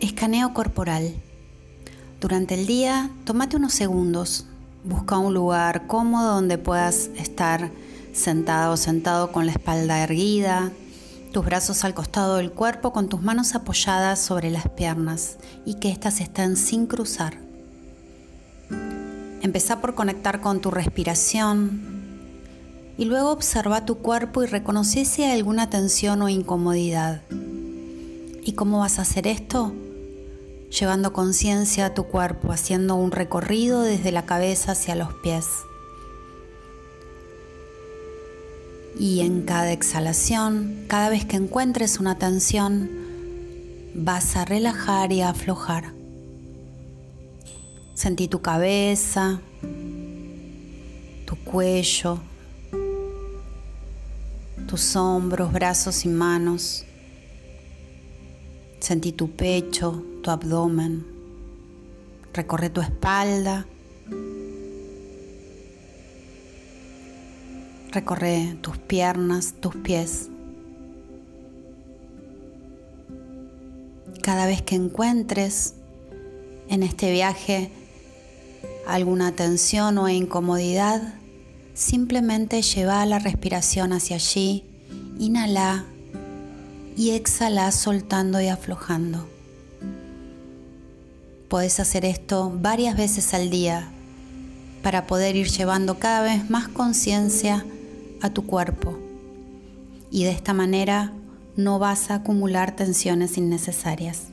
Escaneo corporal. Durante el día, tómate unos segundos. Busca un lugar cómodo donde puedas estar sentado o sentado con la espalda erguida, tus brazos al costado del cuerpo con tus manos apoyadas sobre las piernas y que éstas estén sin cruzar. Empezá por conectar con tu respiración y luego observa tu cuerpo y reconoce si hay alguna tensión o incomodidad. ¿Y cómo vas a hacer esto? Llevando conciencia a tu cuerpo, haciendo un recorrido desde la cabeza hacia los pies. Y en cada exhalación, cada vez que encuentres una tensión, vas a relajar y a aflojar. Sentí tu cabeza, tu cuello, tus hombros, brazos y manos. Sentí tu pecho, tu abdomen. Recorre tu espalda Recorre tus piernas, tus pies. Cada vez que encuentres en este viaje alguna tensión o incomodidad, simplemente lleva la respiración hacia allí, inhala y exhala soltando y aflojando. Puedes hacer esto varias veces al día para poder ir llevando cada vez más conciencia a tu cuerpo y de esta manera no vas a acumular tensiones innecesarias.